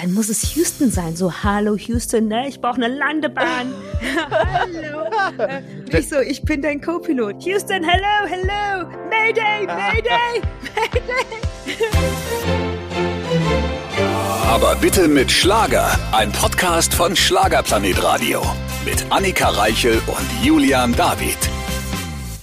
dann muss es Houston sein. So, hallo Houston, ne? Ich brauche eine Landebahn. hallo. Äh, ich so, ich bin dein Co-Pilot. Houston, hello, hello. Mayday, Mayday, Mayday. Aber bitte mit Schlager. Ein Podcast von Schlagerplanet Radio. Mit Annika Reichel und Julian David.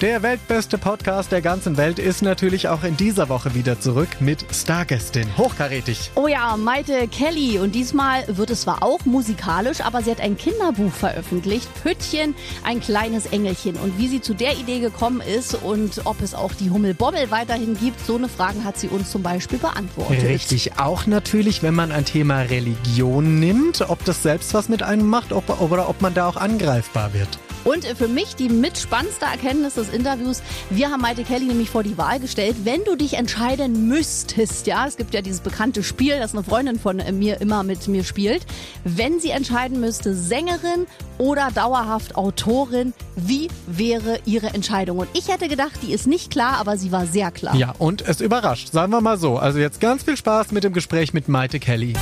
Der weltbeste Podcast der ganzen Welt ist natürlich auch in dieser Woche wieder zurück mit Stargästin. Hochkarätig. Oh ja, Maite Kelly. Und diesmal wird es zwar auch musikalisch, aber sie hat ein Kinderbuch veröffentlicht. Püttchen, ein kleines Engelchen. Und wie sie zu der Idee gekommen ist und ob es auch die Hummelbommel weiterhin gibt, so eine Frage hat sie uns zum Beispiel beantwortet. Richtig. Auch natürlich, wenn man ein Thema Religion nimmt, ob das selbst was mit einem macht ob, oder ob man da auch angreifbar wird. Und für mich die mitspannendste Erkenntnis des Interviews, wir haben Maite Kelly nämlich vor die Wahl gestellt, wenn du dich entscheiden müsstest, ja, es gibt ja dieses bekannte Spiel, das eine Freundin von mir immer mit mir spielt, wenn sie entscheiden müsste, Sängerin oder dauerhaft Autorin, wie wäre ihre Entscheidung? Und ich hätte gedacht, die ist nicht klar, aber sie war sehr klar. Ja, und es überrascht, sagen wir mal so. Also jetzt ganz viel Spaß mit dem Gespräch mit Maite Kelly.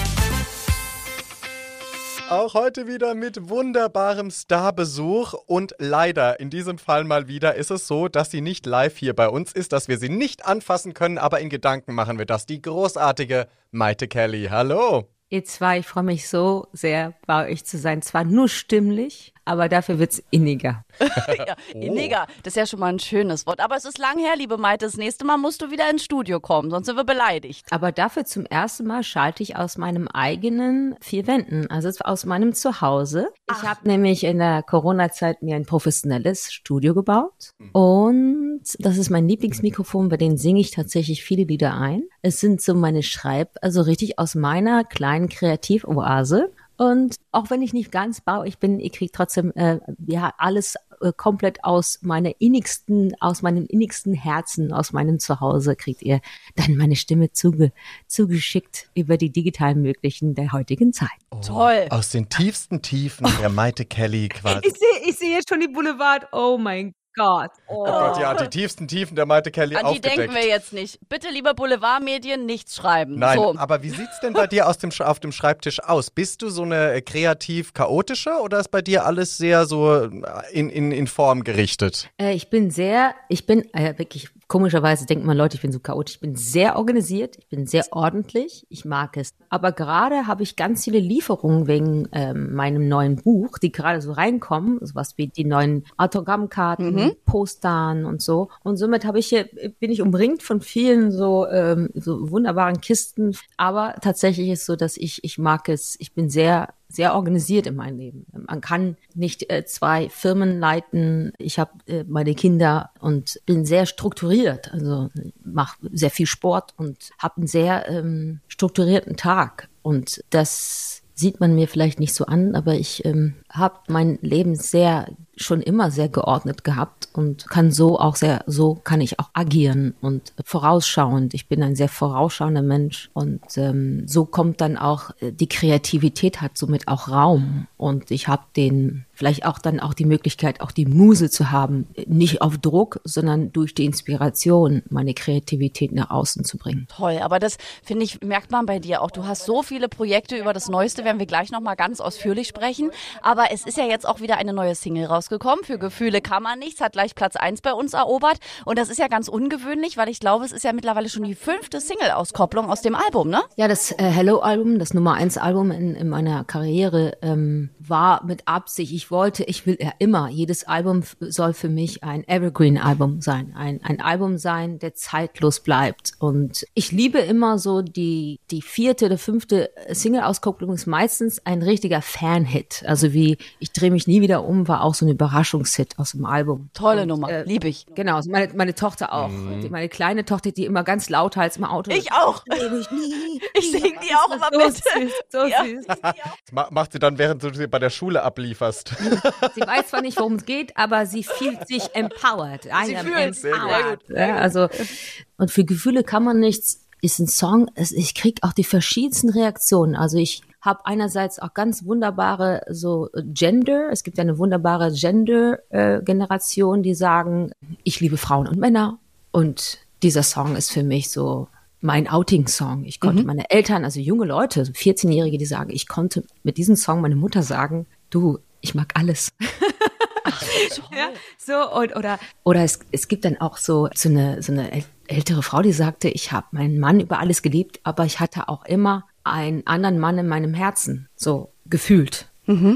Auch heute wieder mit wunderbarem Starbesuch und leider in diesem Fall mal wieder ist es so, dass sie nicht live hier bei uns ist, dass wir sie nicht anfassen können, aber in Gedanken machen wir das. Die großartige Maite Kelly. Hallo. Ihr zwei, ich freue mich so sehr, bei euch zu sein. Zwar nur stimmlich, aber dafür wird's inniger. ja, inniger, das ist ja schon mal ein schönes Wort. Aber es ist lang her, liebe Maite. Das nächste Mal musst du wieder ins Studio kommen, sonst sind wir beleidigt. Aber dafür zum ersten Mal schalte ich aus meinem eigenen vier Wänden, also aus meinem Zuhause. Ach. Ich habe nämlich in der Corona-Zeit mir ein professionelles Studio gebaut und das ist mein Lieblingsmikrofon, bei dem singe ich tatsächlich viele Lieder ein. Es sind so meine Schreib, also richtig aus meiner kleinen Kreativoase. Und auch wenn ich nicht ganz bauig bin, ich kriege trotzdem äh, ja alles äh, komplett aus meiner innigsten, aus meinem innigsten Herzen, aus meinem Zuhause kriegt ihr dann meine Stimme zuge, zugeschickt über die digitalen Möglichen der heutigen Zeit. Oh, Toll. Aus den tiefsten Tiefen der Maite Kelly quasi. Ich sehe ich seh jetzt schon die Boulevard. Oh mein Gott. Oh. oh. Gott, ja, die tiefsten Tiefen der Malte Kelly An aufgedeckt. die denken wir jetzt nicht. Bitte, lieber Boulevardmedien, nichts schreiben. Nein, so. aber wie sieht's denn bei dir aus dem, auf dem Schreibtisch aus? Bist du so eine äh, kreativ chaotische oder ist bei dir alles sehr so äh, in, in, in Form gerichtet? Äh, ich bin sehr, ich bin äh, wirklich Komischerweise denkt man, Leute, ich bin so chaotisch. Ich bin sehr organisiert, ich bin sehr ordentlich, ich mag es. Aber gerade habe ich ganz viele Lieferungen wegen ähm, meinem neuen Buch, die gerade so reinkommen, sowas wie die neuen Autogrammkarten, mhm. Postern und so. Und somit habe ich hier, bin ich umringt von vielen so, ähm, so wunderbaren Kisten. Aber tatsächlich ist so, dass ich, ich mag es, ich bin sehr sehr organisiert in meinem Leben. Man kann nicht äh, zwei Firmen leiten. Ich habe äh, meine Kinder und bin sehr strukturiert. Also mache sehr viel Sport und habe einen sehr ähm, strukturierten Tag. Und das sieht man mir vielleicht nicht so an, aber ich ähm, habe mein Leben sehr schon immer sehr geordnet gehabt und kann so auch sehr, so kann ich auch agieren und vorausschauend. Ich bin ein sehr vorausschauender Mensch und ähm, so kommt dann auch äh, die Kreativität hat somit auch Raum und ich habe den vielleicht auch dann auch die Möglichkeit, auch die Muse zu haben, nicht auf Druck, sondern durch die Inspiration meine Kreativität nach außen zu bringen. Toll, aber das finde ich merkt man bei dir auch. Du hast so viele Projekte über das Neueste, werden wir gleich noch mal ganz ausführlich sprechen. Aber es ist ja jetzt auch wieder eine neue Single rausgekommen. Für Gefühle kann man nichts, hat gleich Platz eins bei uns erobert. Und das ist ja ganz ungewöhnlich, weil ich glaube, es ist ja mittlerweile schon die fünfte Single-Auskopplung aus dem Album, ne? Ja, das äh, Hello-Album, das Nummer eins Album in, in meiner Karriere, ähm, war mit Absicht. Ich wollte, ich will ja immer, jedes Album soll für mich ein Evergreen-Album sein. Ein, ein Album sein, der zeitlos bleibt. Und ich liebe immer so die, die vierte oder fünfte Single-Auskopplung ist meistens ein richtiger Fan-Hit. Also wie Ich drehe mich nie wieder um, war auch so ein Überraschungshit aus dem Album. Tolle Und, Nummer, äh, liebe ich. Genau, also meine, meine Tochter auch. Mhm. meine kleine Tochter, die immer ganz laut heißt im Auto. Ich auch. Ich, nie, ich singe die auch immer so mit. Süß, so ja. süß. macht sie dann, während du sie bei der Schule ablieferst. sie weiß zwar nicht, worum es geht, aber sie fühlt sich empowered. I sie fühlt sehr gut. Ja, also, und für Gefühle kann man nichts ist ein Song, ich krieg auch die verschiedensten Reaktionen. Also ich habe einerseits auch ganz wunderbare so Gender, es gibt ja eine wunderbare Gender-Generation, äh, die sagen, ich liebe Frauen und Männer und dieser Song ist für mich so mein Outing-Song. Ich konnte Mhm. meine Eltern, also junge Leute, so 14-Jährige, die sagen, ich konnte mit diesem Song meine Mutter sagen, du, ich mag alles. ja, so und oder oder es, es gibt dann auch so so eine so eine ältere Frau, die sagte, ich habe meinen Mann über alles geliebt, aber ich hatte auch immer einen anderen Mann in meinem Herzen, so gefühlt.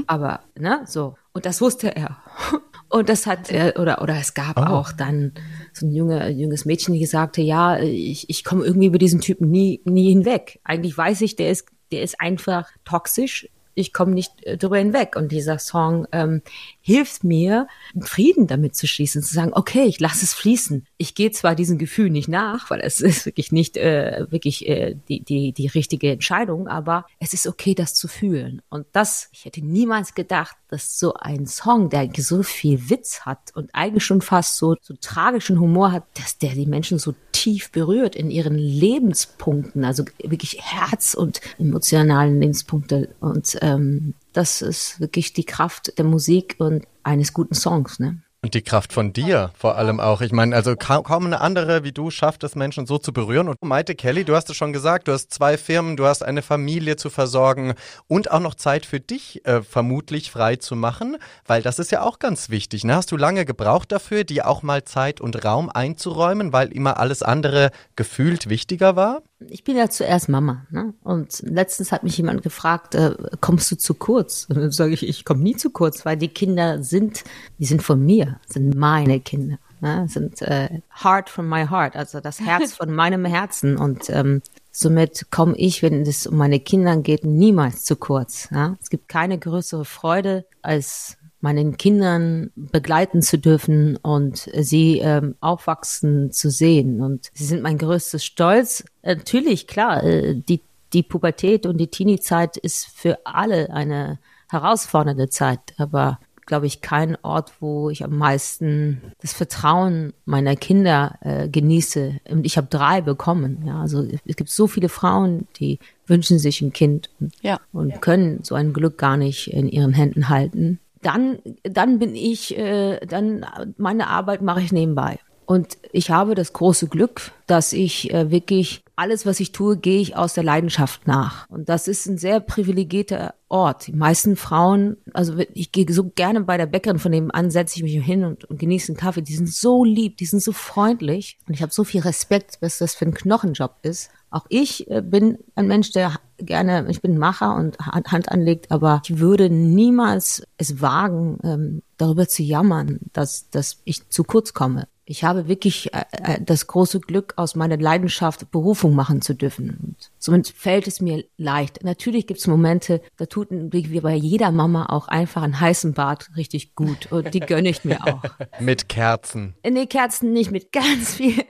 Aber ne, so und das wusste er. Und das hat er, oder, oder es gab auch dann so ein junge, junges Mädchen, die sagte, ja, ich, ich komme irgendwie über diesen Typen nie, nie hinweg. Eigentlich weiß ich, der ist, der ist einfach toxisch. Ich komme nicht äh, drüber hinweg. Und dieser Song ähm, hilft mir, Frieden damit zu schließen, zu sagen, okay, ich lasse es fließen. Ich gehe zwar diesem Gefühl nicht nach, weil es ist wirklich nicht äh, wirklich äh, die, die, die richtige Entscheidung, aber es ist okay, das zu fühlen. Und das, ich hätte niemals gedacht, dass so ein Song, der so viel Witz hat und eigentlich schon fast so, so tragischen Humor hat, dass der die Menschen so tief berührt in ihren Lebenspunkten, also wirklich Herz und emotionalen Lebenspunkte. Und ähm, das ist wirklich die Kraft der Musik und eines guten Songs, ne? Und die Kraft von dir vor allem auch. Ich meine, also kaum, kaum eine andere wie du schafft es, Menschen so zu berühren. Und Maite Kelly, du hast es schon gesagt, du hast zwei Firmen, du hast eine Familie zu versorgen und auch noch Zeit für dich äh, vermutlich frei zu machen, weil das ist ja auch ganz wichtig. Ne? Hast du lange gebraucht dafür, dir auch mal Zeit und Raum einzuräumen, weil immer alles andere gefühlt wichtiger war? Ich bin ja zuerst Mama, ne? Und letztens hat mich jemand gefragt, äh, kommst du zu kurz? Und dann sage ich, ich komme nie zu kurz, weil die Kinder sind, die sind von mir, sind meine Kinder, ne? sind äh, Heart from my heart, also das Herz von meinem Herzen. Und ähm, somit komme ich, wenn es um meine Kinder geht, niemals zu kurz. Ja? Es gibt keine größere Freude als meinen Kindern begleiten zu dürfen und sie ähm, aufwachsen zu sehen. Und sie sind mein größtes Stolz. Natürlich, klar, äh, die, die Pubertät und die Teenie-Zeit ist für alle eine herausfordernde Zeit, aber glaube ich, kein Ort, wo ich am meisten das Vertrauen meiner Kinder äh, genieße. Und ich habe drei bekommen. Ja, also es gibt so viele Frauen, die wünschen sich ein Kind und, Ja. und können so ein Glück gar nicht in ihren Händen halten. Dann, dann bin ich, äh, dann meine Arbeit mache ich nebenbei. Und ich habe das große Glück, dass ich äh, wirklich alles, was ich tue, gehe ich aus der Leidenschaft nach. Und das ist ein sehr privilegierter Ort. Die meisten Frauen, also ich gehe so gerne bei der Bäckerin von nebenan, setze ich mich hin und, und genieße einen Kaffee. Die sind so lieb, die sind so freundlich. Und ich habe so viel Respekt, was das für ein Knochenjob ist. Auch ich äh, bin ein Mensch, der gerne, ich bin Macher und Hand anlegt, aber ich würde niemals es wagen, ähm, darüber zu jammern, dass, dass ich zu kurz komme. Ich habe wirklich äh, äh, das große Glück, aus meiner Leidenschaft Berufung machen zu dürfen. Und somit fällt es mir leicht. Natürlich gibt es Momente, da tut wie bei jeder Mama auch einfach ein heißen Bad richtig gut. Und die gönne ich mir auch. Mit Kerzen. Nee, Kerzen nicht, mit ganz viel,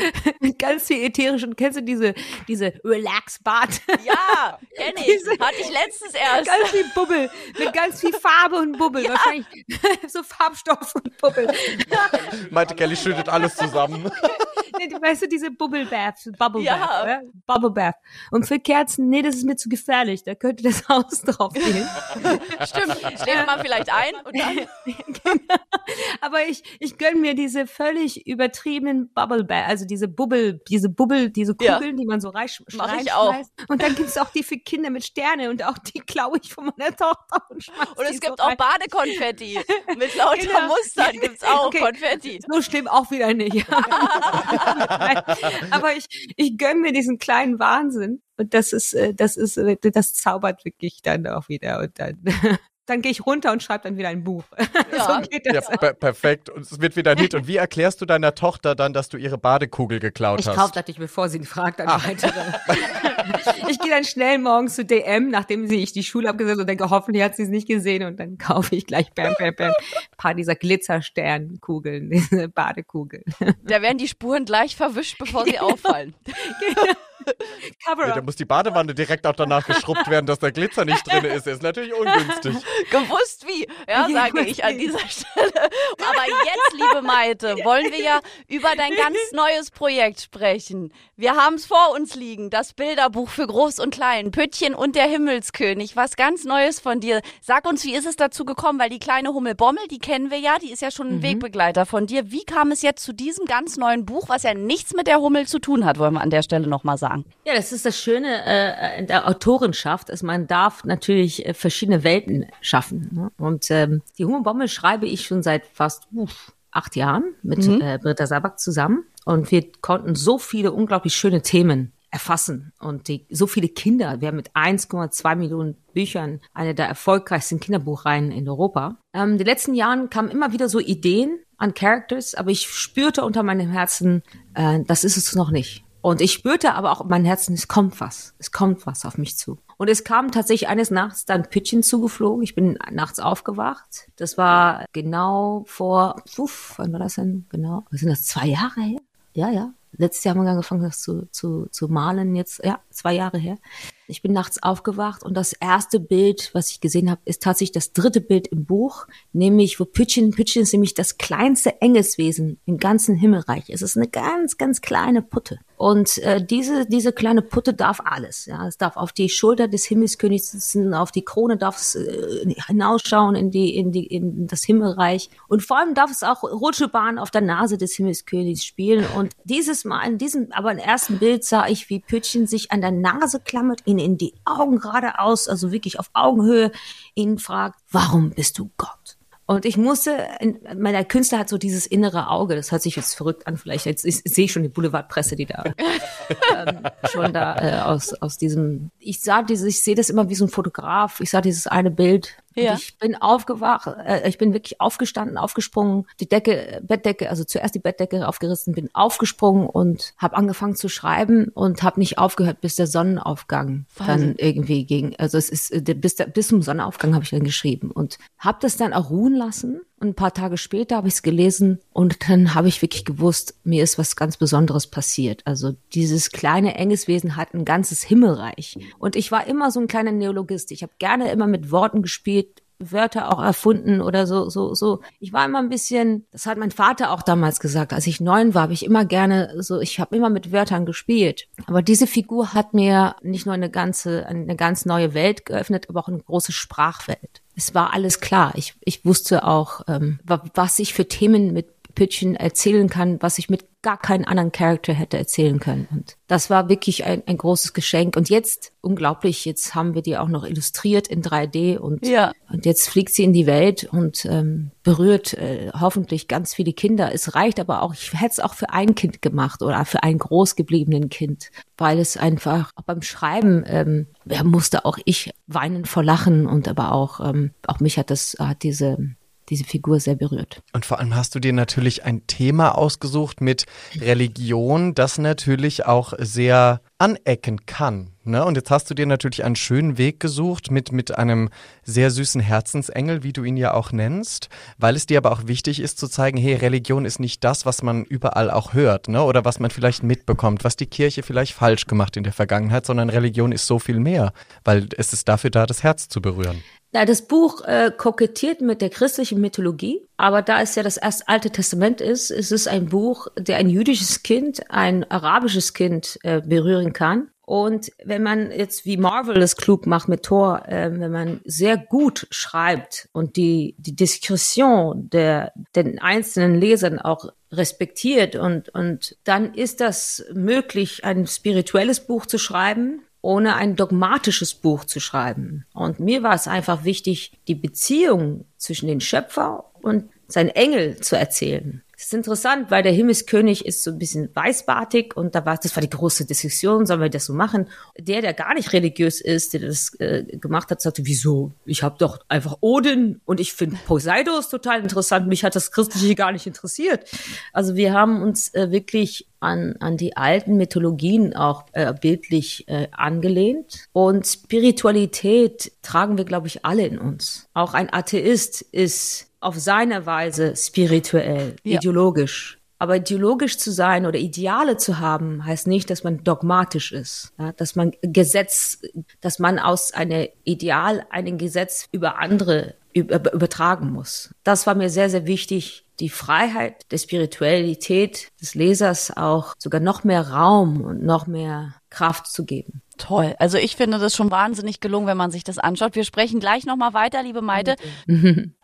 ganz viel ätherisch. Und kennst du diese, diese Relax-Bad? Ja, kenn ich. Diese- Hatte ich letztens erst. Ganz viel Bubbel, mit ganz viel Farbe und Bubbel. Wahrscheinlich so Farbstoff und Bubbel. Maite Kelly schüttet alles zusammen. Nee, du weißt du, diese Bubble Bath, Bubble Ja. Bath, ne? Bubble Bath. Und für Kerzen, nee, das ist mir zu gefährlich. Da könnte das Haus drauf gehen. Stimmt. Schläft man vielleicht ein und dann. Aber ich, ich gönn mir diese völlig übertriebenen Bubble Bath, also diese Bubbel, diese Bubbel, diese Ja. Kugeln, die man so rein, Mach ich auch. Und dann gibt's auch die für Kinder mit Sterne und auch die klaue ich von meiner Tochter und Und es gibt so auch rein. Badekonfetti. Mit lauter Genau. Mustern gibt's auch Okay. Konfetti. So schlimm auch wieder nicht. Aber ich, ich gönn mir diesen kleinen Wahnsinn. Und das ist, äh, das ist, äh, das zaubert wirklich dann auch wieder. Und dann, dann gehe ich runter und schreibe dann wieder ein Buch. Ja. so geht Ja, das. per perfekt. Und es wird wieder ein Hit. Und wie erklärst du deiner Tochter dann, dass du ihre Badekugel geklaut Ich hast? kaufe natürlich, bevor sie ihn fragt, dann weitere. Ich gehe dann schnell morgens zu DM, nachdem sie ich die Schule abgesetzt und denke, hoffentlich hat sie es nicht gesehen und dann kaufe ich gleich bam, bam, bam, ein paar dieser Glitzersternkugeln, diese Badekugeln. Da werden die Spuren gleich verwischt, bevor sie auffallen. Cover ja, da muss die Badewanne direkt auch danach geschrubbt werden, dass der Glitzer nicht drin ist. Ist natürlich ungünstig. Gewusst wie, ja, sage ich an dieser Stelle. Aber jetzt, liebe Maite, wollen wir ja über dein ganz neues Projekt sprechen. Wir haben es vor uns liegen, das Bilderbuch für Groß und Klein, Püttchen und der Himmelskönig, was ganz Neues von dir. Sag uns, wie ist es dazu gekommen? Weil die kleine Hummel Bommel, die kennen wir ja, die ist ja schon ein mhm. Wegbegleiter von dir. Wie kam es jetzt zu diesem ganz neuen Buch, was ja nichts mit der Hummel zu tun hat, wollen wir an der Stelle nochmal sagen? Ja, das ist das Schöne äh, in der Autorenschaft, ist, man darf natürlich äh, verschiedene Welten schaffen. Ne? Und ähm, die Hummel Bommel schreibe ich schon seit fast uff, acht Jahren mit mhm. äh, Britta Sabak zusammen. Und wir konnten so viele unglaublich schöne Themen erfassen. Und die, so viele Kinder, wir haben mit 1,2 Millionen Büchern eine der erfolgreichsten Kinderbuchreihen in Europa. Ähm, die letzten Jahren kamen immer wieder so Ideen an Characters, aber ich spürte unter meinem Herzen, äh, das ist es noch nicht. Und ich spürte aber auch in meinem Herzen, es kommt was, es kommt was auf mich zu. Und es kam tatsächlich eines Nachts dann Pidgin zugeflogen. Ich bin nachts aufgewacht. Das war genau vor, uff, wann war das denn? Genau, sind das, zwei Jahre her? Ja, ja. Letztes Jahr haben wir angefangen, das zu, zu, zu malen, jetzt, ja, zwei Jahre her. Ich bin nachts aufgewacht und das erste Bild, was ich gesehen habe, ist tatsächlich das dritte Bild im Buch, nämlich wo Pütchen, Pütchen ist nämlich das kleinste Engelswesen im ganzen Himmelreich. Es ist eine ganz, ganz kleine Putte. Und äh, diese, diese kleine Putte darf alles. Ja, es darf auf die Schulter des Himmelskönigs sitzen, auf die Krone darf es äh, hinausschauen in die, in die, in das Himmelreich. Und vor allem darf es auch Rutschebahn auf der Nase des Himmelskönigs spielen. Und dieses Mal, in diesem, aber im ersten Bild sah ich, wie Pütchen sich an der Nase klammert, ihn in die Augen geradeaus, also wirklich auf Augenhöhe, ihn fragt, warum bist du Gott? Und ich musste, meiner Künstler hat so dieses innere Auge, das hört sich jetzt verrückt an, vielleicht jetzt ich, ich sehe schon die Boulevardpresse, die da ähm, schon da äh, aus aus diesem, ich sah dieses, ich sehe das immer wie so ein Fotograf, ich sah dieses eine Bild ja. Und ich bin aufgewacht, äh, ich bin wirklich aufgestanden, aufgesprungen, die Decke, Bettdecke, also zuerst die Bettdecke aufgerissen, bin aufgesprungen und habe angefangen zu schreiben und habe nicht aufgehört, bis der Sonnenaufgang Wahnsinn. dann irgendwie ging. Also es ist äh, bis, der, bis zum Sonnenaufgang habe ich dann geschrieben und habe das dann auch ruhen lassen und ein paar Tage später habe ich es gelesen und dann habe ich wirklich gewusst, mir ist was ganz Besonderes passiert. Also dieses kleine enges Wesen hat ein ganzes Himmelreich. Und ich war immer so ein kleiner Neologist. Ich habe gerne immer mit Worten gespielt, Wörter auch erfunden oder so, so, so. Ich war immer ein bisschen, das hat mein Vater auch damals gesagt, als ich neun war, habe ich immer gerne so, ich habe immer mit Wörtern gespielt. Aber diese Figur hat mir nicht nur eine ganze, eine ganz neue Welt geöffnet, aber auch eine große Sprachwelt es war alles klar. Ich, ich wusste auch, ähm, was ich für Themen mit Pitchen erzählen kann, was ich mit gar keinen anderen Charakter hätte erzählen können. Und das war wirklich ein, ein großes Geschenk. Und jetzt, unglaublich, jetzt haben wir die auch noch illustriert in 3D und, ja. und jetzt fliegt sie in die Welt und ähm, berührt äh, hoffentlich ganz viele Kinder. Es reicht aber auch, ich hätte es auch für ein Kind gemacht oder für ein großgebliebenen Kind, weil es einfach auch beim Schreiben ähm, musste auch ich weinen vor Lachen und aber auch, ähm, auch mich hat das, hat diese diese Figur sehr berührt. Und vor allem hast du dir natürlich ein Thema ausgesucht mit Religion, das natürlich auch sehr anecken kann. Ne? Und jetzt hast du dir natürlich einen schönen Weg gesucht mit, mit einem sehr süßen Herzensengel, wie du ihn ja auch nennst, weil es dir aber auch wichtig ist zu zeigen, hey, Religion ist nicht das, was man überall auch hört, ne? oder was man vielleicht mitbekommt, was die Kirche vielleicht falsch gemacht in der Vergangenheit, sondern Religion ist so viel mehr, weil es ist dafür da, das Herz zu berühren. Ja, das Buch äh, kokettiert mit der christlichen Mythologie, aber da es ja das erste Alte Testament ist, ist es ein Buch, der ein jüdisches Kind, ein arabisches Kind äh, berühren kann. Und wenn man jetzt wie Marvel es klug macht mit Thor, äh, wenn man sehr gut schreibt und die, die Diskretion der, den einzelnen Lesern auch respektiert und, und dann ist das möglich, ein spirituelles Buch zu schreiben, ohne ein dogmatisches Buch zu schreiben. Und mir war es einfach wichtig, die Beziehung zwischen den Schöpfer und sein Engel zu erzählen. Das ist interessant, weil der Himmelskönig ist so ein bisschen weißbartig und da war, das war die große Diskussion, sollen wir das so machen? Der, der gar nicht religiös ist, der das äh, gemacht hat, sagte, wieso? Ich habe doch einfach Odin und ich finde Poseidon total interessant. Mich hat das Christliche gar nicht interessiert. Also wir haben uns äh, wirklich an, an die alten Mythologien auch äh, bildlich äh, angelehnt. Und Spiritualität tragen wir, glaube ich, alle in uns. Auch ein Atheist ist auf seine Weise spirituell, ja. ideologisch. Aber ideologisch zu sein oder Ideale zu haben, heißt nicht, dass man dogmatisch ist, ja, dass man Gesetz, dass man aus einem Ideal einen Gesetz über andere übertragen muss. Das war mir sehr, sehr wichtig, die Freiheit der Spiritualität des Lesers auch sogar noch mehr Raum und noch mehr Kraft zu geben. Toll. Also ich finde das schon wahnsinnig gelungen, wenn man sich das anschaut. Wir sprechen gleich nochmal weiter, liebe Maite.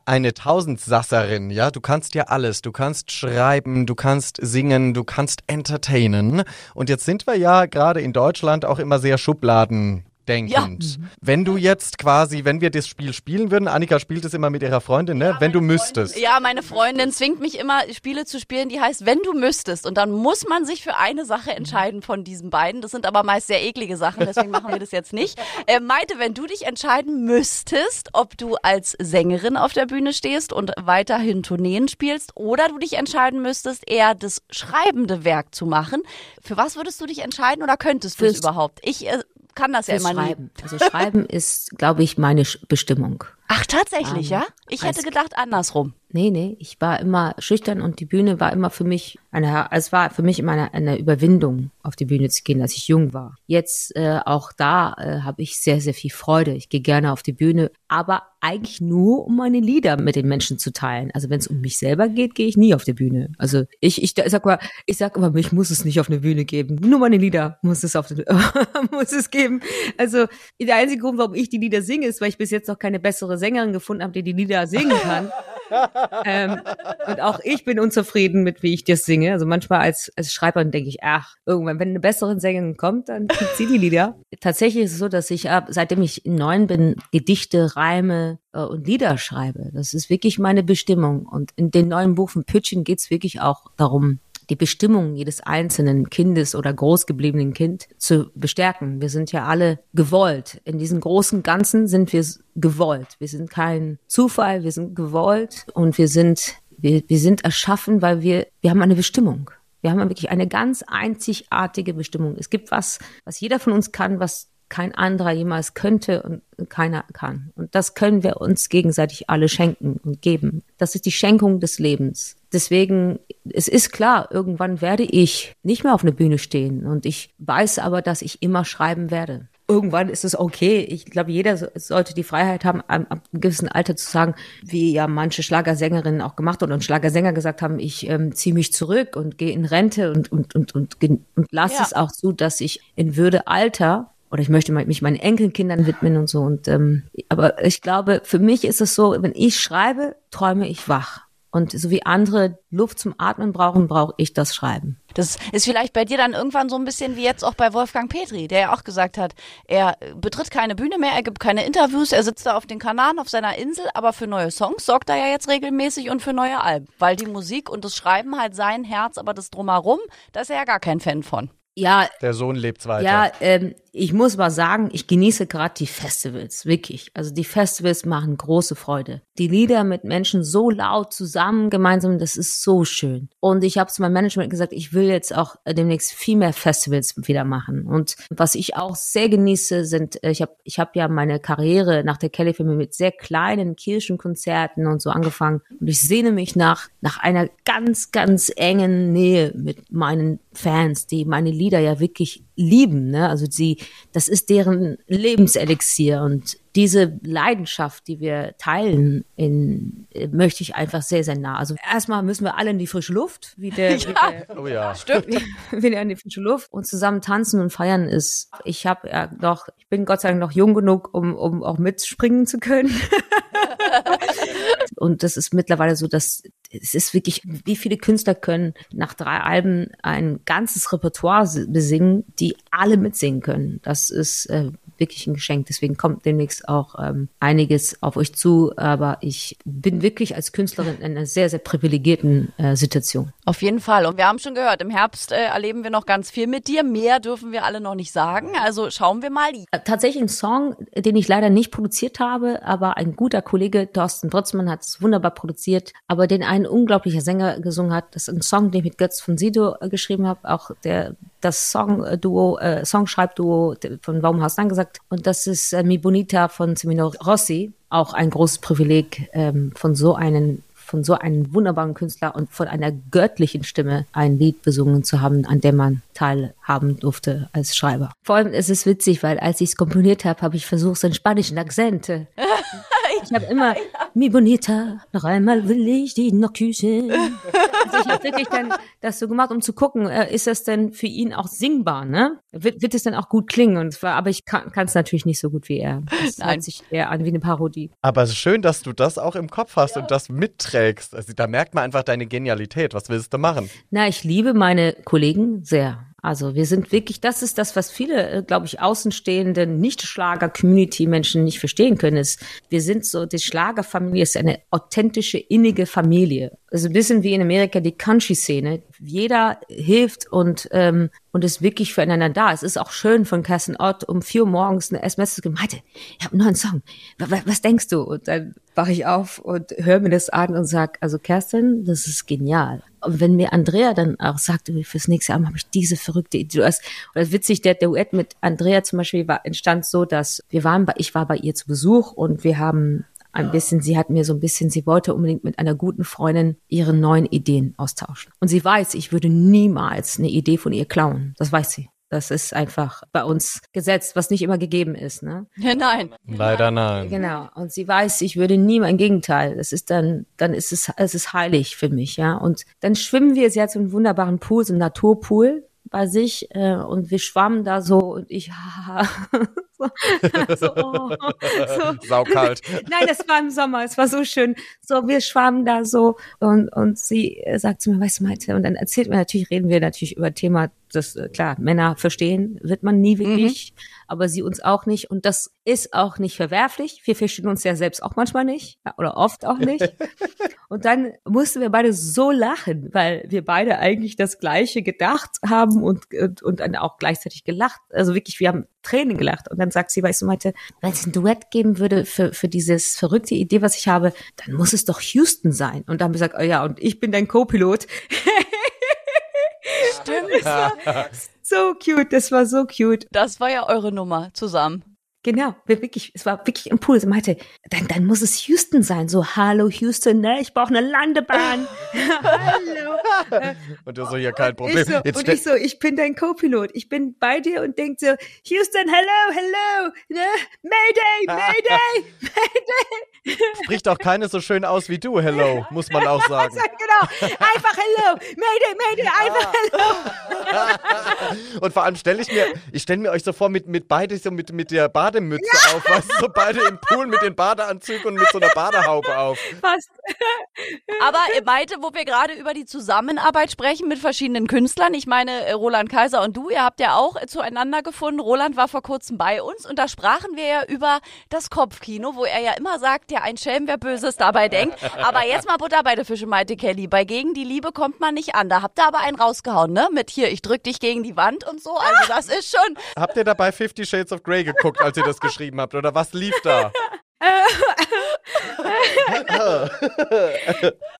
Eine Tausendsasserin, ja, du kannst ja alles. Du kannst schreiben, du kannst singen, du kannst entertainen. Und jetzt sind wir ja gerade in Deutschland auch immer sehr Schubladen denkend. Ja. Wenn du jetzt quasi, wenn wir das Spiel spielen würden, Annika spielt es immer mit ihrer Freundin, ne? Ja, wenn du müsstest. ja, meine Freundin zwingt mich immer, Spiele zu spielen, die heißt, wenn du müsstest. Und dann muss man sich für eine Sache entscheiden von diesen beiden. Das sind aber meist sehr eklige Sachen, deswegen machen wir das jetzt nicht. Äh, Maite, wenn du dich entscheiden müsstest, ob du als Sängerin auf der Bühne stehst und weiterhin Tourneen spielst oder du dich entscheiden müsstest, eher das schreibende Werk zu machen, für was würdest du dich entscheiden oder könntest du es überhaupt? Ich äh, kann das ja immer schreiben. nie. Also Schreiben ist, glaube ich, meine Bestimmung. Ach, tatsächlich, um, ja? Ich hätte gedacht andersrum. Nee, nee, ich war immer schüchtern und die Bühne war immer für mich eine, es war für mich immer eine, eine Überwindung, auf die Bühne zu gehen, als ich jung war. Jetzt äh, auch da äh, habe ich sehr, sehr viel Freude. Ich gehe gerne auf die Bühne, aber eigentlich nur, um meine Lieder mit den Menschen zu teilen. Also wenn es um mich selber geht, gehe ich nie auf die Bühne. Also ich, ich, ich sag mal, ich sag immer, mich muss es nicht auf eine Bühne geben. Nur meine Lieder muss es auf die, muss es geben. Also der einzige Grund, warum ich die Lieder singe, ist, weil ich bis jetzt noch keine bessere Sängerin gefunden habe, die die Lieder singen kann. ähm, und auch ich bin unzufrieden mit, wie ich das singe. Also manchmal als, als Schreiber denke ich, ach, irgendwann, wenn eine bessere Sängerin kommt, dann kriegt sie die Lieder. Tatsächlich ist es so, dass ich ab, seitdem ich neun bin, Gedichte, Reime äh, und Lieder schreibe. Das ist wirklich meine Bestimmung. Und in den neuen Buch von Pütchen geht es wirklich auch darum, die Bestimmung jedes einzelnen Kindes oder großgebliebenen Kind zu bestärken. Wir sind ja alle gewollt. In diesem großen Ganzen sind wir gewollt. Wir sind kein Zufall, wir sind gewollt und wir sind, wir, wir sind erschaffen, weil wir, wir haben eine Bestimmung. Wir haben wirklich eine ganz einzigartige Bestimmung. Es gibt was, was jeder von uns kann, was kein anderer jemals könnte und keiner kann. Und das können wir uns gegenseitig alle schenken und geben. Das ist die Schenkung des Lebens. Deswegen, es ist klar, irgendwann werde ich nicht mehr auf einer Bühne stehen. Und ich weiß aber, dass ich immer schreiben werde. Irgendwann ist es okay. Ich glaube, jeder sollte die Freiheit haben, ab einem gewissen Alter zu sagen, wie ja manche Schlagersängerinnen auch gemacht und, und Schlagersänger gesagt haben, ich ähm, ziehe mich zurück und gehe in Rente und, und, und, und, und lasse ja. es auch zu, dass ich in Würde Alter oder ich möchte mich meinen Enkelkindern widmen und so. Und ähm, aber ich glaube, für mich ist es so, wenn ich schreibe, träume ich wach. Und so wie andere Luft zum Atmen brauchen, brauche ich das Schreiben. Das ist vielleicht bei dir dann irgendwann so ein bisschen wie jetzt auch bei Wolfgang Petri, der ja auch gesagt hat, er betritt keine Bühne mehr, er gibt keine Interviews, er sitzt da auf den Kanaren auf seiner Insel, aber für neue Songs sorgt er ja jetzt regelmäßig und für neue Alben, weil die Musik und das Schreiben halt sein Herz, aber das drumherum, da ist er ja gar kein Fan von. Ja. Der Sohn lebt weiter. Ja, ähm, ich muss mal sagen, ich genieße gerade die Festivals, wirklich. Also die Festivals machen große Freude. Die Lieder mit Menschen so laut zusammen, gemeinsam, das ist so schön. Und ich habe zu meinem Management gesagt, ich will jetzt auch demnächst viel mehr Festivals wieder machen. Und was ich auch sehr genieße, sind, äh, ich habe ich hab ja meine Karriere nach der Kelly-Filme mit sehr kleinen Kirchenkonzerten und so angefangen. Und ich sehne mich nach, nach einer ganz, ganz engen Nähe mit meinen Fans, die meine Lieder ja wirklich lieben. Ne? Also sie, das ist deren Lebenselixier und diese Leidenschaft, die wir teilen, in, möchte ich einfach sehr, sehr nah. Also erstmal müssen wir alle in die frische Luft, wie der, ja. Wie der oh ja, stimmt. Wieder in die frische Luft und zusammen tanzen und feiern ist. Ich habe ja noch, ich bin Gott sei Dank noch jung genug, um, um auch mitspringen zu können. und das ist mittlerweile so, dass es ist wirklich, wie viele Künstler können nach drei Alben ein ganzes Repertoire besingen, die alle mitsingen können. Das ist äh, wirklich ein Geschenk. Deswegen kommt demnächst auch ähm, einiges auf euch zu. Aber ich bin wirklich als Künstlerin in einer sehr, sehr privilegierten äh, Situation. Auf jeden Fall. Und wir haben schon gehört, im Herbst äh, erleben wir noch ganz viel mit dir. Mehr dürfen wir alle noch nicht sagen. Also schauen wir mal. Äh, tatsächlich ein Song, den ich leider nicht produziert habe, aber ein guter Kollege, Thorsten Drotzmann, hat es wunderbar produziert, aber den ein unglaublicher Sänger gesungen hat. Das ist ein Song, den ich mit Götz von Sido äh, geschrieben habe. Auch der das Songduo, äh, Songschreibduo von Baumhaus dann gesagt. Und das ist äh, Mi Bonita von Semino Rossi. Auch ein großes Privileg, ähm, von so einem von so einem wunderbaren Künstler und von einer göttlichen Stimme ein Lied besungen zu haben, an dem man teilhaben durfte als Schreiber. Vor allem ist es witzig, weil als ich es komponiert habe, habe ich versucht, seinen spanischen Akzent. Ich habe immer, mi bonita, noch einmal will ich die noch küssen. Also ich habe wirklich dann das so gemacht, um zu gucken, äh, ist das denn für ihn auch singbar, ne? Wird, wird es dann auch gut klingen? Und zwar, aber ich kann es natürlich nicht so gut wie er. Es hört sich eher an wie eine Parodie. Aber es ist schön, dass du das auch im Kopf hast und das mitträgst. Also da merkt man einfach deine Genialität. Was willst du machen? Na, ich liebe meine Kollegen sehr. Also wir sind wirklich, das ist das, was viele, äh, glaube ich, außenstehende Nicht-Schlager-Community-Menschen nicht verstehen können, ist, wir sind so, die Schlagerfamilie ist eine authentische, innige Familie. Also ein bisschen wie in Amerika die Country-Szene. Jeder hilft und, ähm, und ist wirklich füreinander da. Es ist auch schön von Kerstin Ott um vier Uhr morgens eine SMS zu geben, Meinte, ich habe einen neuen Song. Was, was denkst du? Und dann wache ich auf und höre mir das an und sag, also Kerstin, das ist genial. Und wenn mir Andrea dann auch sagt, fürs nächste Jahr habe ich diese verrückte Idee. Du hast, oder witzig, der Duett mit Andrea zum Beispiel war, entstand so, dass wir waren bei, ich war bei ihr zu Besuch und wir haben ein bisschen, sie hat mir so ein bisschen, sie wollte unbedingt mit einer guten Freundin ihre neuen Ideen austauschen. Und sie weiß, ich würde niemals eine Idee von ihr klauen. Das weiß sie. Das ist einfach bei uns gesetzt, was nicht immer gegeben ist. Ne? Ja, nein. Leider nein. Genau. Und sie weiß, ich würde nie mein Gegenteil. Das ist dann, dann ist es, es ist heilig für mich, ja. Und dann schwimmen wir, sie hat so einen wunderbaren Pool, so einen Naturpool bei sich äh, und wir schwammen da so und ich so, so, oh, so. Saukalt. Nein, das war im Sommer, es war so schön. So, wir schwammen da so und, und sie sagt zu mir, weißt du, Maite, und dann erzählt mir natürlich, reden wir natürlich über Thema das, äh, klar, Männer verstehen wird man nie wirklich, mhm. aber sie uns auch nicht. Und das ist auch nicht verwerflich. Wir verstehen uns ja selbst auch manchmal nicht oder oft auch nicht. und dann mussten wir beide so lachen, weil wir beide eigentlich das Gleiche gedacht haben und, und, und dann auch gleichzeitig gelacht. Also wirklich, wir haben Tränen gelacht. Und dann sagt sie, weißt du, Maite, wenn es ein Duett geben würde für, für dieses verrückte Idee, was ich habe, dann muss es doch Houston sein. Und dann haben wir gesagt, oh ja, und ich bin dein Co-Pilot. Stimmt. so cute, das war so cute. Das war ja eure Nummer zusammen. Genau, wirklich, es war wirklich Impuls. meinte, dann, dann muss es Houston sein. So, hallo Houston, ne? Ich brauche eine Landebahn. hallo. Und du so, ja, kein Problem. Ich so, Jetzt und ich so, ich bin dein Co-Pilot. Ich bin bei dir und denk so, Houston, hello, hello, ne? Mayday, Mayday, Mayday. Spricht auch keine so schön aus wie du, hello, muss man auch sagen. genau, einfach hello, Mayday, Mayday, einfach hello. und vor allem stelle ich mir, ich stelle mir euch so vor, mit, mit beide so mit, mit der Bade Bademütze ja. auf, weißt du, so beide im Pool mit den Badeanzügen und mit so einer Badehaube auf. Fast. Aber Maite, wo wir gerade über die Zusammenarbeit sprechen mit verschiedenen Künstlern, ich meine, äh, Roland Kaiser und du, ihr habt ja auch zueinander gefunden. Roland war vor kurzem bei uns und da sprachen wir ja über das Kopfkino, wo er ja immer sagt, ja, ein Schelm, wer Böses dabei denkt. Aber jetzt mal Butter bei der Fische, Maite Kelly. Bei Gegen die Liebe kommt man nicht an. Da habt ihr aber einen rausgehauen, ne? Mit hier, ich drück dich gegen die Wand und so. Also das ist schon. Habt ihr dabei Fifty Shades of Grey geguckt, als ihr ihr das geschrieben habt? Oder was lief da?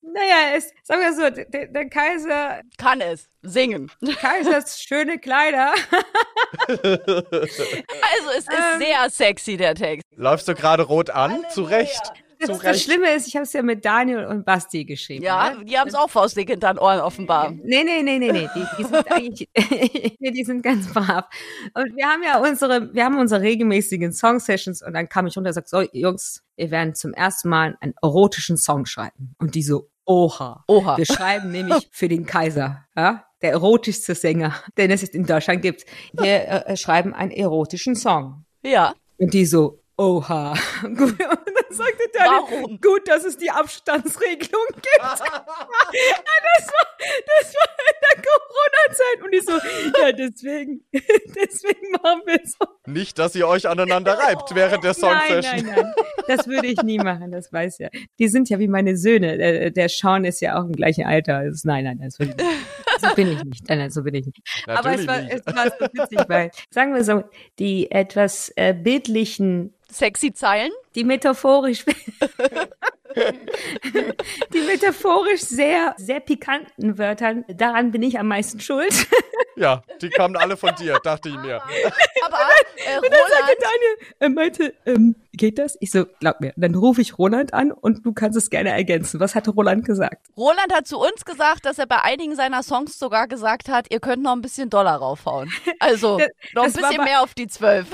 naja, es, sagen wir so, der, der, Kaiser kann es singen. Kaisers schöne Kleider. also es ist ähm, sehr sexy, der Text. Läufst du gerade rot an? Zu Recht. Das, das Schlimme ist, ich habe es ja mit Daniel und Basti geschrieben. Ja, ne? die haben es auch faustdick hinter den Ohren offenbar. Nee, nee, nee, nee, nee. Die, die sind eigentlich, die sind ganz brav. Und wir haben ja unsere, wir haben unsere regelmäßigen Song-Sessions und dann kam ich runter und sagte, so, Jungs, wir werden zum ersten Mal einen erotischen Song schreiben. Und die so, oha. Oha. Wir schreiben nämlich für den Kaiser, ja? Der erotischste Sänger, den es in Deutschland gibt. Wir äh, schreiben einen erotischen Song. Ja. Und die so, Oha. Gut, sagte der, Warum? gut, dass es die Abstandsregelung gibt. das, war, das war in der Corona-Zeit. Und ich so, ja, deswegen, deswegen machen wir es so. Nicht, dass ihr euch aneinander reibt während der Song-Session. Nein, nein, nein. Das würde ich nie machen, das weiß ja. Die sind ja wie meine Söhne. Der, der Sean ist ja auch im gleichen Alter. Also, nein, nein, das würde ich nicht. So bin ich nicht. Nein, nein, so bin ich nicht. Natürlich Aber es war, nicht. es war so witzig, weil, sagen wir so, die etwas äh, bildlichen Sexy Zeilen? Die metaphorisch. die metaphorisch sehr, sehr pikanten Wörtern, daran bin ich am meisten schuld. Ja, die kamen alle von dir, dachte ich mir. Aber äh, Und dann sagte Roland, Daniel, er meinte, ähm, geht das? Ich so, glaub mir. Dann rufe ich Roland an und du kannst es gerne ergänzen. Was hat Roland gesagt? Roland hat zu uns gesagt, dass er bei einigen seiner Songs sogar gesagt hat, ihr könnt noch ein bisschen Dollar raufhauen. Also Das- noch ein bisschen mehr auf die zwölf.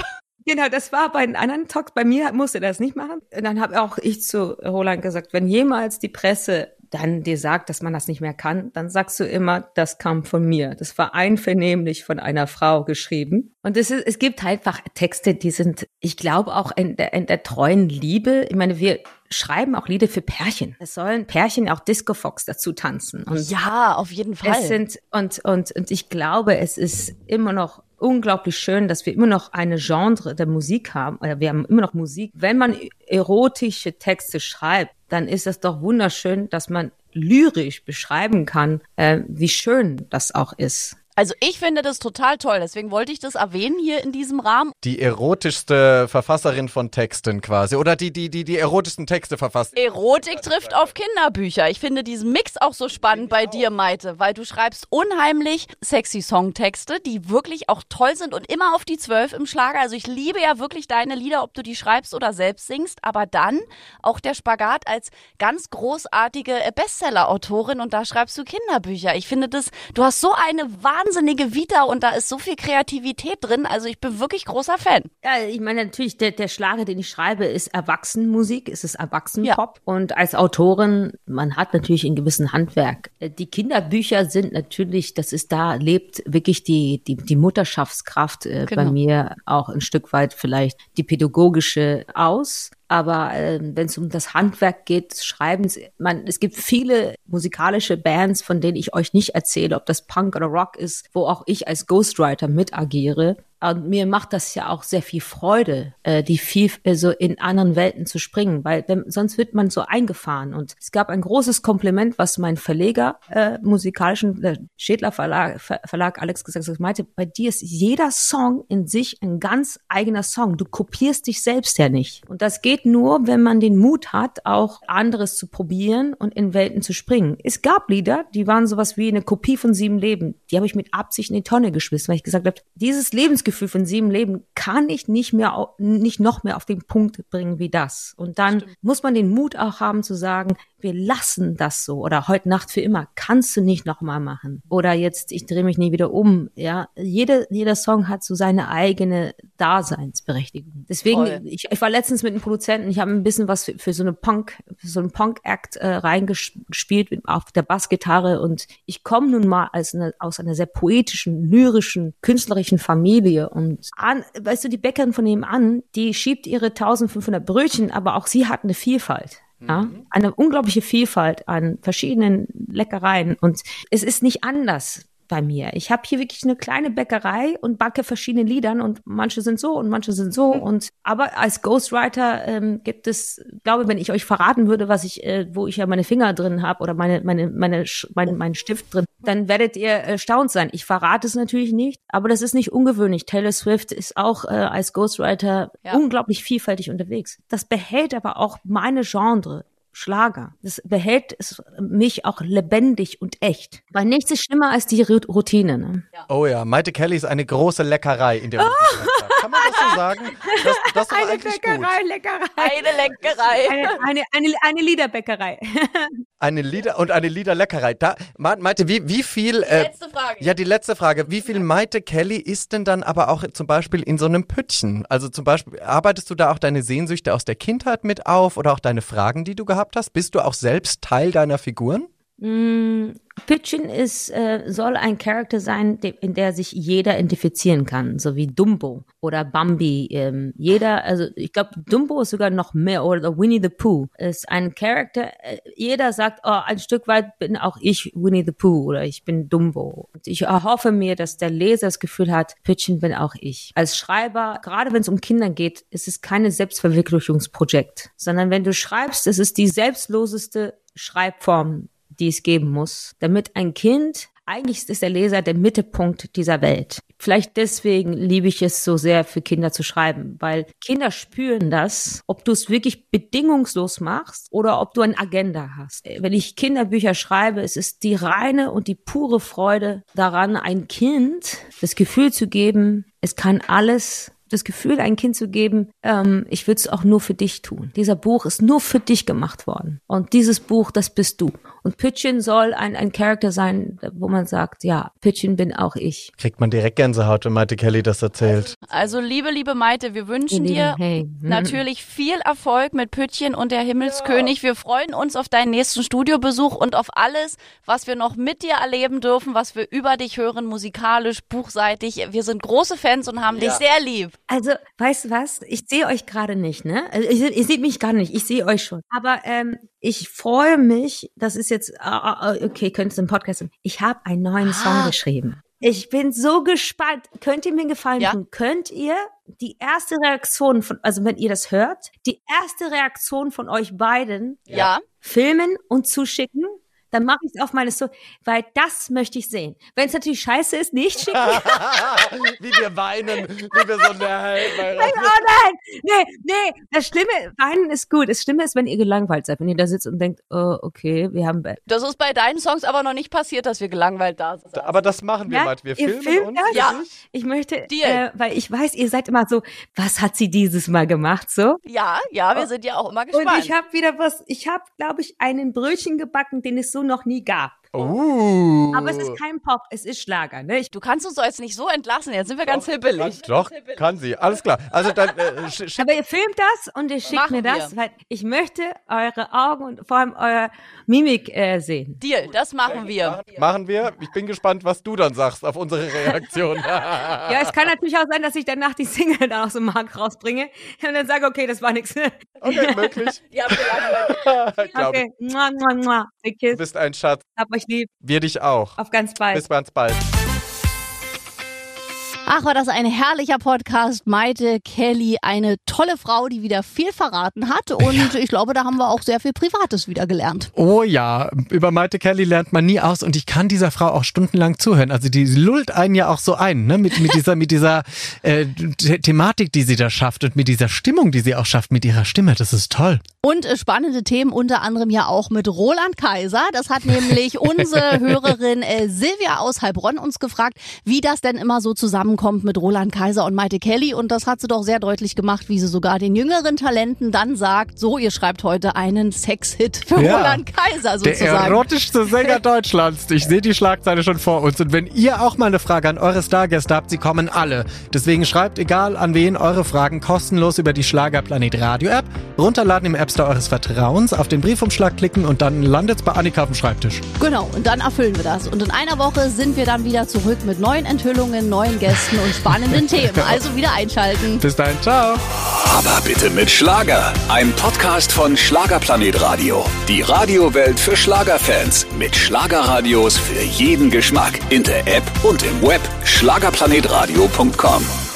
Genau, das war bei den anderen Talks. Bei mir musste das nicht machen. Und dann habe auch ich zu Roland gesagt, wenn jemals die Presse dann dir sagt, dass man das nicht mehr kann, dann sagst du immer, das kam von mir. Das war einvernehmlich von einer Frau geschrieben. Und es, ist, es gibt halt einfach Texte, die sind, ich glaube, auch in der, in der treuen Liebe. Ich meine, wir schreiben auch Lieder für Pärchen. Es sollen Pärchen auch Disco Fox dazu tanzen. Und Ja, auf jeden Fall. es sind, und, und, und ich glaube, es ist immer noch unglaublich schön, dass wir immer noch eine Genre der Musik haben. Oder wir haben immer noch Musik. Wenn man erotische Texte schreibt, dann ist es doch wunderschön, dass man lyrisch beschreiben kann, äh, wie schön das auch ist. Also ich finde das total toll, deswegen wollte ich das erwähnen hier in diesem Rahmen. Die erotischste Verfasserin von Texten quasi. Oder die, die, die, die erotischsten Texte verfasst. Erotik trifft auf Kinderbücher. Ich finde diesen Mix auch so spannend bei dir, Maite, weil du schreibst unheimlich sexy Songtexte, die wirklich auch toll sind und immer auf die Zwölf im Schlager. Also ich liebe ja wirklich deine Lieder, ob du die schreibst oder selbst singst, aber dann auch der Spagat als ganz großartige Bestseller-Autorin und da schreibst du Kinderbücher. Ich finde das, du hast so eine wahnsinnige Vita und da ist so viel Kreativität drin. Also ich bin wirklich großer Fan. Ja, ich meine natürlich, der, der Schlager, den ich schreibe, ist Erwachsenenmusik, ist es Erwachsenenpop. Und als Autorin, man hat natürlich einen gewissen Handwerk. Die Kinderbücher sind natürlich, das ist da, lebt wirklich die, die, die Mutterschaftskraft äh, bei Genau. mir auch ein Stück weit vielleicht die pädagogische aus. Aber äh, wenn es um das Handwerk geht, des Schreibens, man, es gibt viele musikalische Bands, von denen ich euch nicht erzähle, ob das Punk oder Rock ist, wo auch ich als Ghostwriter mit agiere. Und mir macht das ja auch sehr viel Freude, äh, die viel äh, so in anderen Welten zu springen, weil wenn, sonst wird man so eingefahren. Und es gab ein großes Kompliment, was mein Verleger äh, musikalischen äh, Schädler Verlag, Ver, Verlag Alex gesagt hat, meinte, bei dir ist jeder Song in sich ein ganz eigener Song. Du kopierst dich selbst ja nicht. Und das geht nur, wenn man den Mut hat, auch anderes zu probieren und in Welten zu springen. Es gab Lieder, die waren sowas wie eine Kopie von Sieben Leben. Die habe ich mit Absicht in die Tonne geschmissen, weil ich gesagt habe, dieses Lebensgefühl von Sieben Leben kann ich nicht mehr, nicht noch mehr auf den Punkt bringen wie das. Und dann muss man den Mut auch haben zu sagen, wir lassen das so. Oder heute Nacht für immer kannst du nicht noch mal machen. Oder jetzt ich drehe mich nie wieder um ja. Jede jeder Song hat so seine eigene Daseinsberechtigung. Deswegen ich, ich war letztens mit einem Produzenten ich habe ein bisschen was für, für so eine Punk für so einen Punk Act äh, reingespielt auf der Bassgitarre. Und ich komme nun mal als eine, aus einer sehr poetischen lyrischen künstlerischen Familie. Und an, weißt du die Bäckerin von nebenan die schiebt ihre 1500 Brötchen aber auch sie hat eine Vielfalt ja, eine unglaubliche Vielfalt an verschiedenen Leckereien. Und es ist nicht anders bei mir. Ich habe hier wirklich eine kleine Bäckerei und backe verschiedene Liedern und manche sind so und manche sind so und aber als Ghostwriter ähm, gibt es, glaube wenn ich euch verraten würde, was ich, äh, wo ich ja meine Finger drin habe oder meine meine meine mein, mein Stift drin, dann werdet ihr erstaunt sein. Ich verrate es natürlich nicht, aber das ist nicht ungewöhnlich. Taylor Swift ist auch äh, als Ghostwriter Ja. unglaublich vielfältig unterwegs. Das behält aber auch meine Genre. Schlager. Das behält es mich auch lebendig und echt. Weil nichts ist schlimmer als die Routine. Ne? Oh ja, Maite Kelly ist eine große Leckerei in der Musiklandschaft. Kann man das so sagen? Das, das eigentlich gut. Leckerei. Eine Leckerei. Eine, eine, eine, eine Liederbäckerei. Eine Lieder und eine Liederleckerei. Da, Ma- Maite, wie, wie viel. Äh, Letzte Frage. ja, die letzte Frage. Wie viel Maite Kelly ist denn dann aber auch zum Beispiel in so einem Püttchen? Also zum Beispiel, arbeitest du da auch deine Sehnsüchte aus der Kindheit mit auf oder auch deine Fragen, die du gehabt hast? Bist du auch selbst Teil deiner Figuren? Pitchin ist, äh, soll ein Charakter sein, de- in der sich jeder identifizieren kann, so wie Dumbo oder Bambi. Ähm, jeder, also ich glaube, Dumbo ist sogar noch mehr oder Winnie the Pooh ist ein Charakter. Äh, jeder sagt, oh, ein Stück weit bin auch ich Winnie the Pooh oder ich bin Dumbo. Und ich erhoffe mir, dass der Leser das Gefühl hat, Pitchin bin auch ich. Als Schreiber, gerade wenn es um Kinder geht, ist es keine Selbstverwirklichungsprojekt, sondern wenn du schreibst, es ist die selbstloseste Schreibform die es geben muss, damit ein Kind eigentlich ist der Leser der Mittelpunkt dieser Welt. Vielleicht deswegen liebe ich es so sehr für Kinder zu schreiben, weil Kinder spüren das, ob du es wirklich bedingungslos machst oder ob du eine Agenda hast. Wenn ich Kinderbücher schreibe, es ist die reine und die pure Freude daran, ein Kind das Gefühl zu geben, es kann alles das Gefühl, ein Kind zu geben, ähm, ich würde es auch nur für dich tun. Dieser Buch ist nur für dich gemacht worden. Und dieses Buch, das bist du. Und Pitchin soll ein, ein Charakter sein, wo man sagt, ja, Pitchin bin auch ich. Kriegt man direkt Gänsehaut, wenn Maite Kelly das erzählt. Also liebe, liebe Maite, wir wünschen dir Hey. hm. natürlich viel Erfolg mit Püttchen und der Himmelskönig. Wir freuen uns auf deinen nächsten Studiobesuch und auf alles, was wir noch mit dir erleben dürfen, was wir über dich hören, musikalisch, buchseitig. Wir sind große Fans und haben dich sehr lieb. Also, weißt du was? Ich sehe euch gerade nicht, ne? Also, ihr, ihr seht mich gar nicht, ich sehe euch schon. Aber ähm, ich freue mich, das ist jetzt, ah, ah, okay, könntest du im Podcast sagen. Ich habe einen neuen Song geschrieben. Ich bin so gespannt. Könnt ihr mir einen Gefallen Ja. tun? Könnt ihr die erste Reaktion von, also wenn ihr das hört, die erste Reaktion von euch beiden Ja. filmen und zuschicken? Dann mache ich es auf meine Story, weil das möchte ich sehen. Wenn es natürlich scheiße ist, nicht schicken. wie wir weinen, wie wir so, nein, weil Oh nein! Nee, nee, das Schlimme, weinen ist gut. Das Schlimme ist, wenn ihr gelangweilt seid, wenn ihr da sitzt und denkt, oh, okay, wir haben. Das ist bei deinen Songs aber noch nicht passiert, dass wir gelangweilt da sind. Aber das machen wir Ja, mal. Wir filmen filmt uns. das? Ja. Ich möchte, äh, weil ich weiß, ihr seid immer so, was hat sie dieses Mal gemacht, so? Ja, ja, wir sind ja auch immer Und gespannt. ich habe wieder was, ich habe, glaube ich, einen Brötchen gebacken, den es so noch nie gab. Uh. Aber es ist kein Pop, es ist Schlager, ne? Ich, du kannst uns doch jetzt nicht so entlassen, jetzt sind wir ganz hibbelig. Doch, kann sie. Alles klar. Also dann äh, schick aber ihr filmt das und ihr schickt Machen mir das, wir. weil ich möchte eure Augen und vor allem eure Mimik äh, sehen. Deal, das machen wir. machen wir. Ich bin gespannt, was du dann sagst auf unsere Reaktion. Ja, es kann natürlich auch sein, dass ich danach die Single dann aus dem Markt rausbringe und dann sage, okay, das war nichts. okay, möglich. Ich glaube, Okay, mua, mua, mua. Du Kiss, bist ein Schatz. hab euch lieb, Wir dich auch. auf ganz bald. Bis ganz bald. Ach, war das ein herrlicher Podcast. Maite Kelly, eine tolle Frau, die wieder viel verraten hat. Und ich glaube, da haben wir auch sehr viel Privates wieder gelernt. Oh ja, über Maite Kelly lernt man nie aus und ich kann dieser Frau auch stundenlang zuhören. Also die lullt einen ja auch so ein, ne? Mit, mit dieser, mit dieser äh, The Thematik, die sie da schafft und mit dieser Stimmung, die sie auch schafft, mit ihrer Stimme. Das ist toll. Und äh, spannende Themen unter anderem ja auch mit Roland Kaiser. Das hat nämlich unsere Hörerin äh, Silvia aus Heilbronn uns gefragt, wie das denn immer so zusammenkommt mit Roland Kaiser und Maite Kelly. Und das hat sie doch sehr deutlich gemacht, wie sie sogar den jüngeren Talenten dann sagt, so, ihr schreibt heute einen Sexhit für Ja. Roland Kaiser Der sozusagen. erotischste Sänger Deutschlands. Ich sehe die Schlagzeile schon vor uns. Und wenn ihr auch mal eine Frage an eure Stargäste habt, sie kommen alle. Deswegen schreibt egal an wen eure Fragen kostenlos über die Schlagerplanet Radio App. Runterladen im App Store eures Vertrauens, auf den Briefumschlag klicken und dann landet's bei Annika auf dem Schreibtisch. Genau, und dann erfüllen wir das. Und in einer Woche sind wir dann wieder zurück mit neuen Enthüllungen, neuen Gästen und spannenden Themen. Also wieder einschalten. Bis dahin, ciao. Aber bitte mit Schlager. Ein Podcast von Schlagerplanet Radio. Die Radiowelt für Schlagerfans. Mit Schlagerradios für jeden Geschmack. In der App und im Web. Schlagerplanetradio.com.